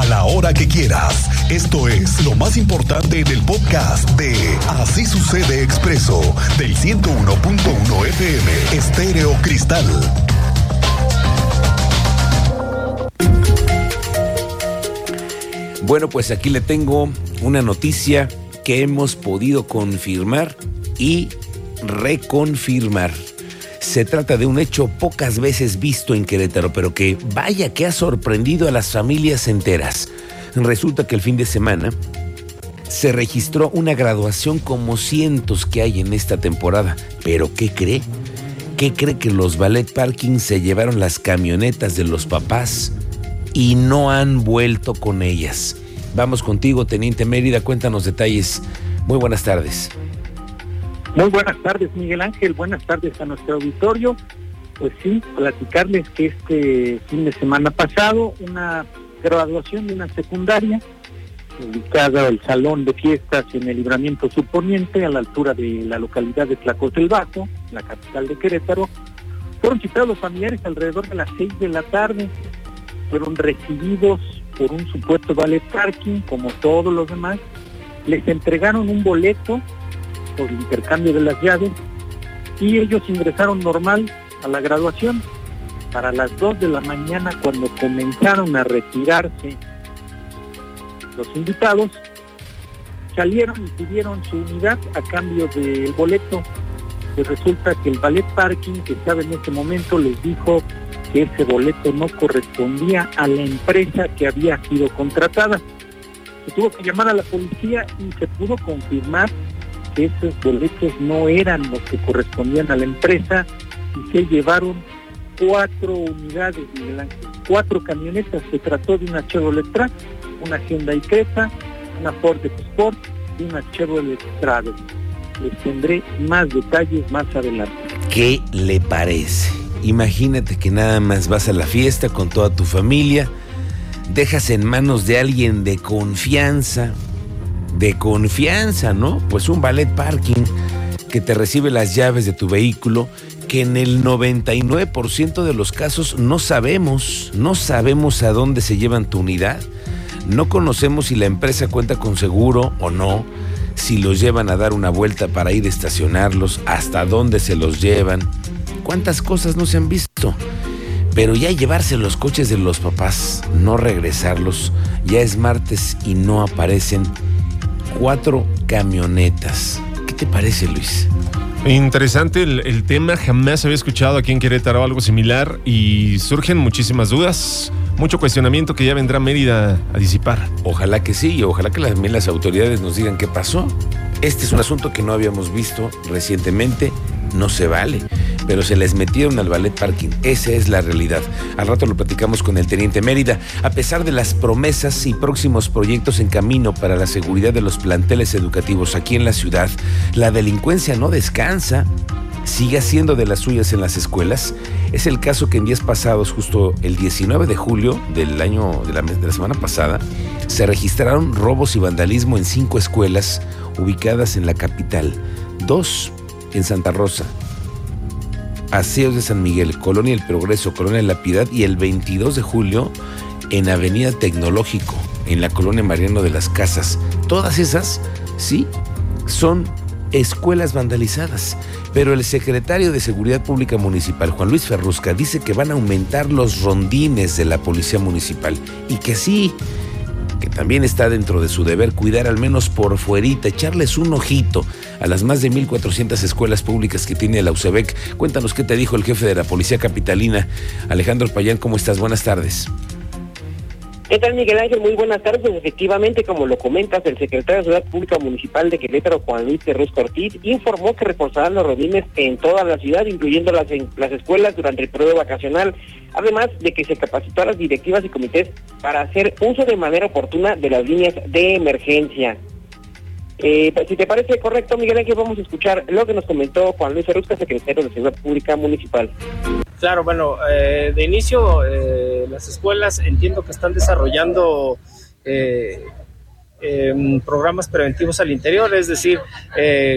a la hora que quieras. Esto es lo más importante en el podcast de Así sucede expreso del 101.1 FM Estéreo Cristal. Bueno, pues aquí le tengo una noticia que hemos podido confirmar y reconfirmar. Se trata de un hecho pocas veces visto en Querétaro, pero que vaya que ha sorprendido a las familias enteras. Resulta que el fin de semana se registró una graduación como cientos que hay en esta temporada. Pero ¿qué cree? ¿Qué cree que los ballet parking se llevaron las camionetas de los papás y no han vuelto con ellas? Vamos contigo, Teniente Mérida, cuéntanos detalles. Muy buenas tardes. Muy buenas tardes, Miguel Ángel. Buenas tardes a nuestro auditorio. Pues sí, platicarles que este fin de semana pasado, una graduación de una secundaria, ubicada el salón de fiestas en el libramiento suponiente, a la altura de la localidad de del Bajo, la capital de Querétaro, fueron citados los familiares alrededor de las seis de la tarde, fueron recibidos por un supuesto ballet parking, como todos los demás, les entregaron un boleto por intercambio de las llaves y ellos ingresaron normal a la graduación. Para las 2 de la mañana, cuando comenzaron a retirarse los invitados, salieron y pidieron su unidad a cambio del boleto. Y resulta que el ballet parking que estaba en ese momento les dijo que ese boleto no correspondía a la empresa que había sido contratada. Se tuvo que llamar a la policía y se pudo confirmar que esos boletos no eran los que correspondían a la empresa y se llevaron cuatro unidades, Miguel Ángel, cuatro camionetas. Se trató de una Chevrolet Track, una Hyundai Creta, una Ford Sport y una Chevrolet Travel. Les tendré más detalles más adelante. ¿Qué le parece? Imagínate que nada más vas a la fiesta con toda tu familia, dejas en manos de alguien de confianza, de confianza, ¿no? Pues un ballet parking que te recibe las llaves de tu vehículo, que en el 99% de los casos no sabemos, no sabemos a dónde se llevan tu unidad, no conocemos si la empresa cuenta con seguro o no, si los llevan a dar una vuelta para ir a estacionarlos, hasta dónde se los llevan, cuántas cosas no se han visto. Pero ya llevarse los coches de los papás, no regresarlos, ya es martes y no aparecen cuatro camionetas. ¿Qué te parece, Luis? Interesante el, tema, jamás había escuchado aquí en Querétaro algo similar y surgen muchísimas dudas, mucho cuestionamiento que ya vendrá Mérida a disipar. Ojalá que sí, y ojalá que también las autoridades nos digan qué pasó. Este es un asunto que no habíamos visto recientemente, no se vale pero se les metieron al ballet parking. Esa es la realidad. Al rato lo platicamos con el teniente Mérida. A pesar de las promesas y próximos proyectos en camino para la seguridad de los planteles educativos aquí en la ciudad, la delincuencia no descansa sigue haciendo de las suyas en las escuelas. Es el caso que en días pasados, justo el 19 de julio del año de la, de la, semana pasada, se registraron robos y vandalismo en cinco escuelas ubicadas en la capital, dos en Santa Rosa, Aseos de San Miguel, Colonia El Progreso, Colonia La Piedad y el 22 de julio en Avenida Tecnológico, en la Colonia Mariano de las Casas. Todas esas, sí, son escuelas vandalizadas. Pero el secretario de Seguridad Pública Municipal, Juan Luis Ferrusca, dice que van a aumentar los rondines de la Policía Municipal y que sí, que también está dentro de su deber cuidar al menos por fuerita, echarles un ojito a las más de 1.400 escuelas públicas que tiene la UCEBEC. Cuéntanos qué te dijo el jefe de la Policía Capitalina, Alejandro Payán, ¿cómo estás? Buenas tardes. ¿Qué tal, Miguel Ángel? Muy buenas tardes. Pues, efectivamente, como lo comentas, el secretario de Ciudad Pública Municipal de Querétaro, Juan Luis Terruz Cortiz, informó que reforzarán los rodines en toda la ciudad, incluyendo las, las escuelas durante el periodo vacacional, además de que se capacitó a las directivas y comités para hacer uso de manera oportuna de las líneas de emergencia. Eh, pues, si te parece correcto, Miguel Ángel, vamos a escuchar lo que nos comentó Juan Luis Ferrusca, secretario de Seguridad Pública Municipal. Claro, bueno, eh, de inicio eh, las escuelas entiendo que están desarrollando em, programas preventivos al interior, es decir,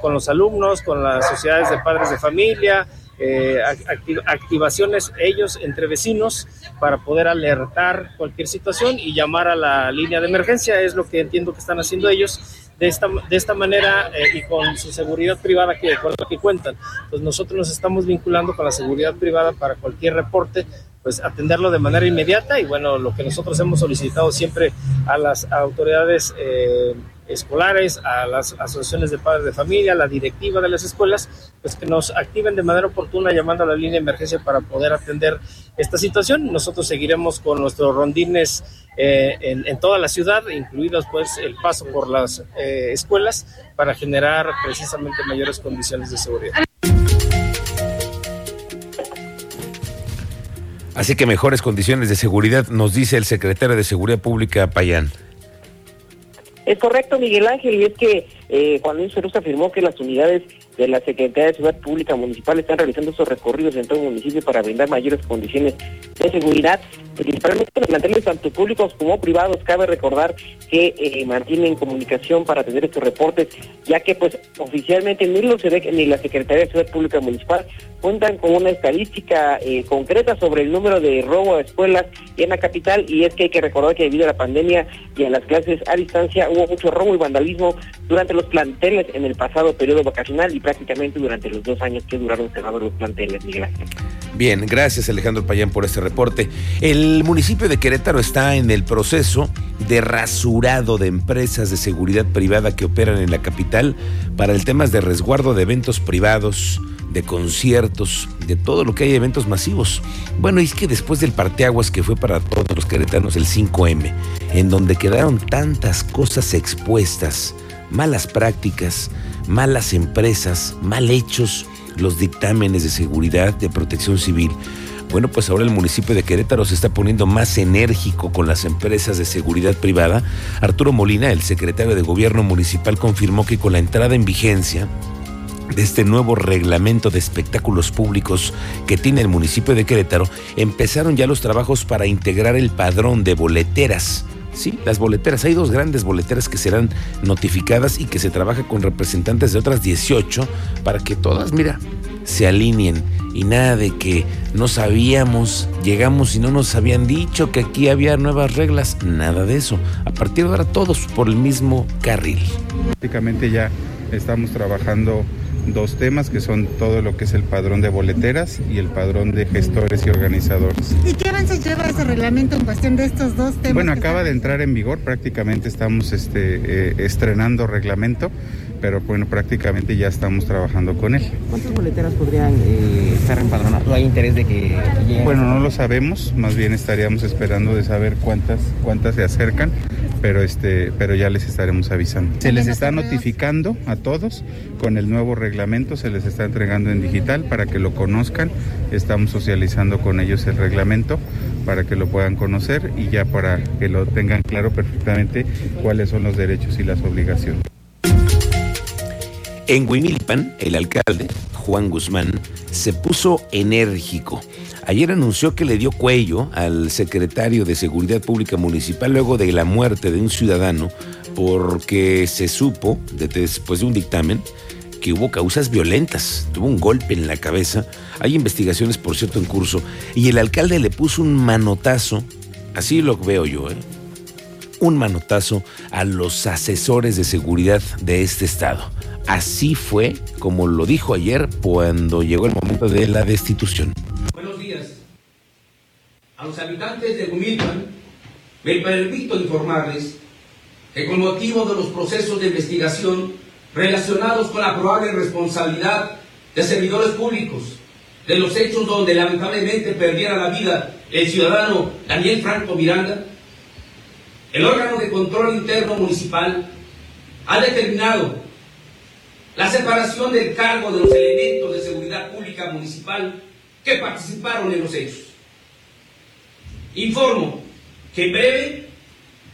con los alumnos, con las sociedades de padres de familia, eh, activ- activaciones ellos entre vecinos para poder alertar cualquier situación y llamar a la línea de emergencia, es lo que entiendo que están haciendo ellos. De esta, de esta manera eh, y con su seguridad privada que, con la que cuentan, pues nosotros nos estamos vinculando con la seguridad privada para cualquier reporte, pues atenderlo de manera inmediata y bueno, lo que nosotros hemos solicitado siempre a las autoridades eh, escolares, a las asociaciones de padres de familia, a la directiva de las escuelas, pues que nos activen de manera oportuna llamando a la línea de emergencia para poder atender esta situación. Nosotros seguiremos con nuestros rondines eh, en, toda la ciudad, incluidos pues el paso por las eh, escuelas para generar precisamente mayores condiciones de seguridad. Así que mejores condiciones de seguridad, nos dice el secretario de Seguridad Pública, Payán. Es correcto, Miguel Ángel, y es que eh, Juan Luis Feruz afirmó que las unidades de la Secretaría de Seguridad Pública Municipal están realizando estos recorridos en todo el municipio para brindar mayores condiciones de seguridad, principalmente en los planteles tanto públicos como privados. Cabe recordar que eh, mantienen comunicación para atender estos reportes, ya que pues oficialmente ni los SEDEC ni la Secretaría de Seguridad Pública Municipal cuentan con una estadística eh, concreta sobre el número de robo a escuelas en la capital, y es que hay que recordar que debido a la pandemia y a las clases a distancia hubo mucho robo y vandalismo durante los planteles en el pasado periodo vacacional y prácticamente durante los dos años que duraron cerrados los planteles, Miguel Ángel. Bien, gracias Alejandro Payán por este reporte. El municipio de Querétaro está en el proceso de rasurado de empresas de seguridad privada que operan en la capital para el tema de resguardo de eventos privados, de conciertos, de todo lo que hay eventos masivos. Bueno, es que después del parteaguas que fue para todos los queretanos el 5M, en donde quedaron tantas cosas expuestas, malas prácticas, malas empresas, mal hechos, los dictámenes de seguridad, de protección civil. Bueno, pues ahora el municipio de Querétaro se está poniendo más enérgico con las empresas de seguridad privada. Arturo Molina, el secretario de Gobierno Municipal, confirmó que con la entrada en vigencia de este nuevo reglamento de espectáculos públicos que tiene el municipio de Querétaro, empezaron ya los trabajos para integrar el padrón de boleteras. Sí, las boleteras. Hay dos grandes boleteras que serán notificadas y que se trabaja con representantes de otras 18 para que todas, mira, se alineen. Y nada de que no sabíamos, llegamos y no nos habían dicho que aquí había nuevas reglas. Nada de eso. A partir de ahora todos por el mismo carril. Prácticamente ya estamos trabajando dos temas que son todo lo que es el padrón de boleteras y el padrón de gestores y organizadores. ¿Y qué avances lleva ese reglamento en cuestión de estos dos temas? Bueno, acaba de entrar en vigor, prácticamente estamos este, eh, estrenando reglamento, pero bueno, prácticamente ya estamos trabajando con él. ¿Cuántas boleteras podrían eh, estar empadronadas? ¿No hay interés de que lleguen? Bueno, no lo sabemos, más bien estaríamos esperando de saber cuántas, cuántas se acercan, pero este, pero ya les estaremos avisando. Se les está notificando a todos con el nuevo reglamento, se les está entregando en digital para que lo conozcan. Estamos socializando con ellos el reglamento para que lo puedan conocer y ya para que lo tengan claro perfectamente cuáles son los derechos y las obligaciones. En Huimilpan, el alcalde, Juan Guzmán, se puso enérgico. Ayer anunció que le dio cuello al secretario de Seguridad Pública Municipal luego de la muerte de un ciudadano porque se supo, de- después de un dictamen, que hubo causas violentas, tuvo un golpe en la cabeza. Hay investigaciones, por cierto, en curso. Y el alcalde le puso un manotazo, así lo veo yo, ¿eh? un manotazo a los asesores de seguridad de este estado. Así fue como lo dijo ayer cuando llegó el momento de la destitución. A los habitantes de Humilpan, me permito informarles que con motivo de los procesos de investigación relacionados con la probable responsabilidad de servidores públicos de los hechos donde lamentablemente perdiera la vida el ciudadano Daniel Franco Miranda, el órgano de control interno municipal ha determinado la separación del cargo de los elementos de seguridad pública municipal que participaron en los hechos. Informo que en breve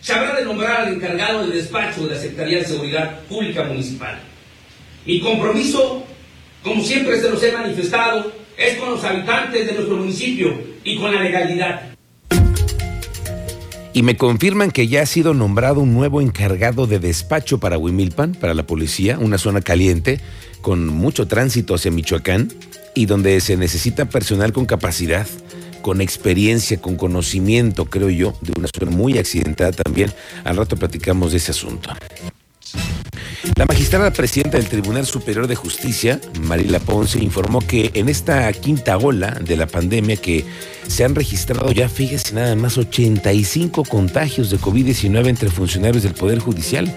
se habrá de nombrar al encargado del despacho de la Secretaría de Seguridad Pública Municipal. Mi compromiso, como siempre se los he manifestado, es con los habitantes de nuestro municipio y con la legalidad. Y me confirman que ya ha sido nombrado un nuevo encargado de despacho para Huimilpan, para la policía, una zona caliente con mucho tránsito hacia Michoacán. y donde se necesita personal con capacidad, con experiencia, con conocimiento, creo yo, de una zona muy accidentada también. Al rato platicamos de ese asunto. La magistrada presidenta del Tribunal Superior de Justicia, Marila Ponce, informó que en esta quinta ola de la pandemia que se han registrado ya, fíjese nada más, 85 contagios de COVID-19 entre funcionarios del Poder Judicial.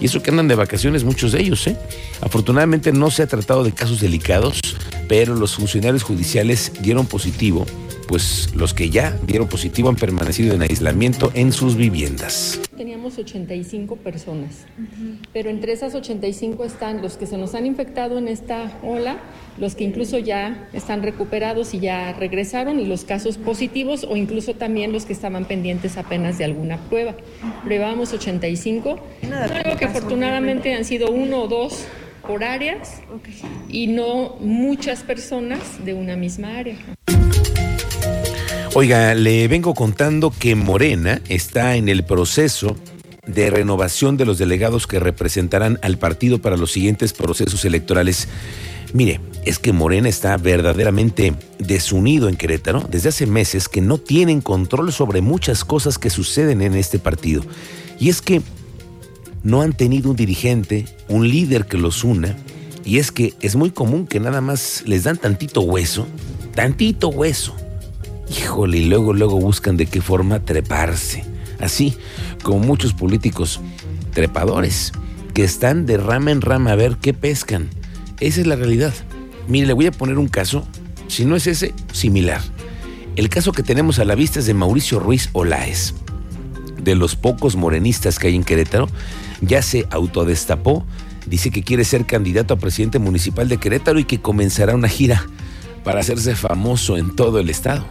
Y eso que andan de vacaciones muchos de ellos, ¿eh? Afortunadamente no se ha tratado de casos delicados, pero los funcionarios judiciales dieron positivo, pues los que ya dieron positivo han permanecido en aislamiento en sus viviendas. Teníamos 85 personas, pero entre esas 85 están los que se nos han infectado en esta ola, los que incluso ya están recuperados y ya regresaron, y los casos positivos, o incluso también los que estaban pendientes apenas de alguna prueba. Probamos 85, algo que afortunadamente han sido uno o dos por áreas y no muchas personas de una misma área. Oiga, le vengo contando que Morena está en el proceso de renovación de los delegados que representarán al partido para los siguientes procesos electorales. Mire, es que Morena está verdaderamente desunido en Querétaro desde hace meses que no tienen control sobre muchas cosas que suceden en este partido. Y es que no han tenido un dirigente, un líder que los una. Y es que es muy común que nada más les dan tantito hueso, tantito hueso. Híjole, y luego, luego buscan de qué forma treparse. Así como muchos políticos trepadores que están de rama en rama a ver qué pescan. Esa es la realidad. Mire, le voy a poner un caso, si no es ese, similar. El caso que tenemos a la vista es de Mauricio Ruiz Olaez. De los pocos morenistas que hay en Querétaro, ya se autodestapó, dice que quiere ser candidato a presidente municipal de Querétaro y que comenzará una gira para hacerse famoso en todo el estado.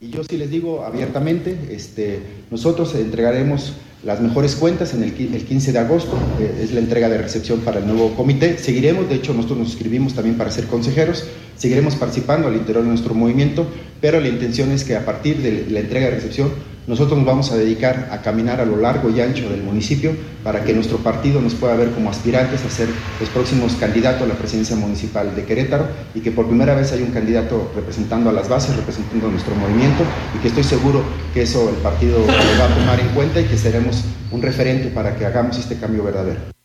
Y yo sí les digo abiertamente, este, nosotros entregaremos las mejores cuentas en el, el 15 de agosto, eh, es la entrega de recepción para el nuevo comité. Seguiremos, de hecho nosotros nos inscribimos también para ser consejeros, seguiremos participando al interior de nuestro movimiento, pero la intención es que a partir de la entrega de recepción nosotros nos vamos a dedicar a caminar a lo largo y ancho del municipio para que nuestro partido nos pueda ver como aspirantes a ser los próximos candidatos a la presidencia municipal de Querétaro y que por primera vez hay un candidato representando a las bases, representando a nuestro movimiento y que estoy seguro que eso el partido lo va a tomar en cuenta y que seremos un referente para que hagamos este cambio verdadero.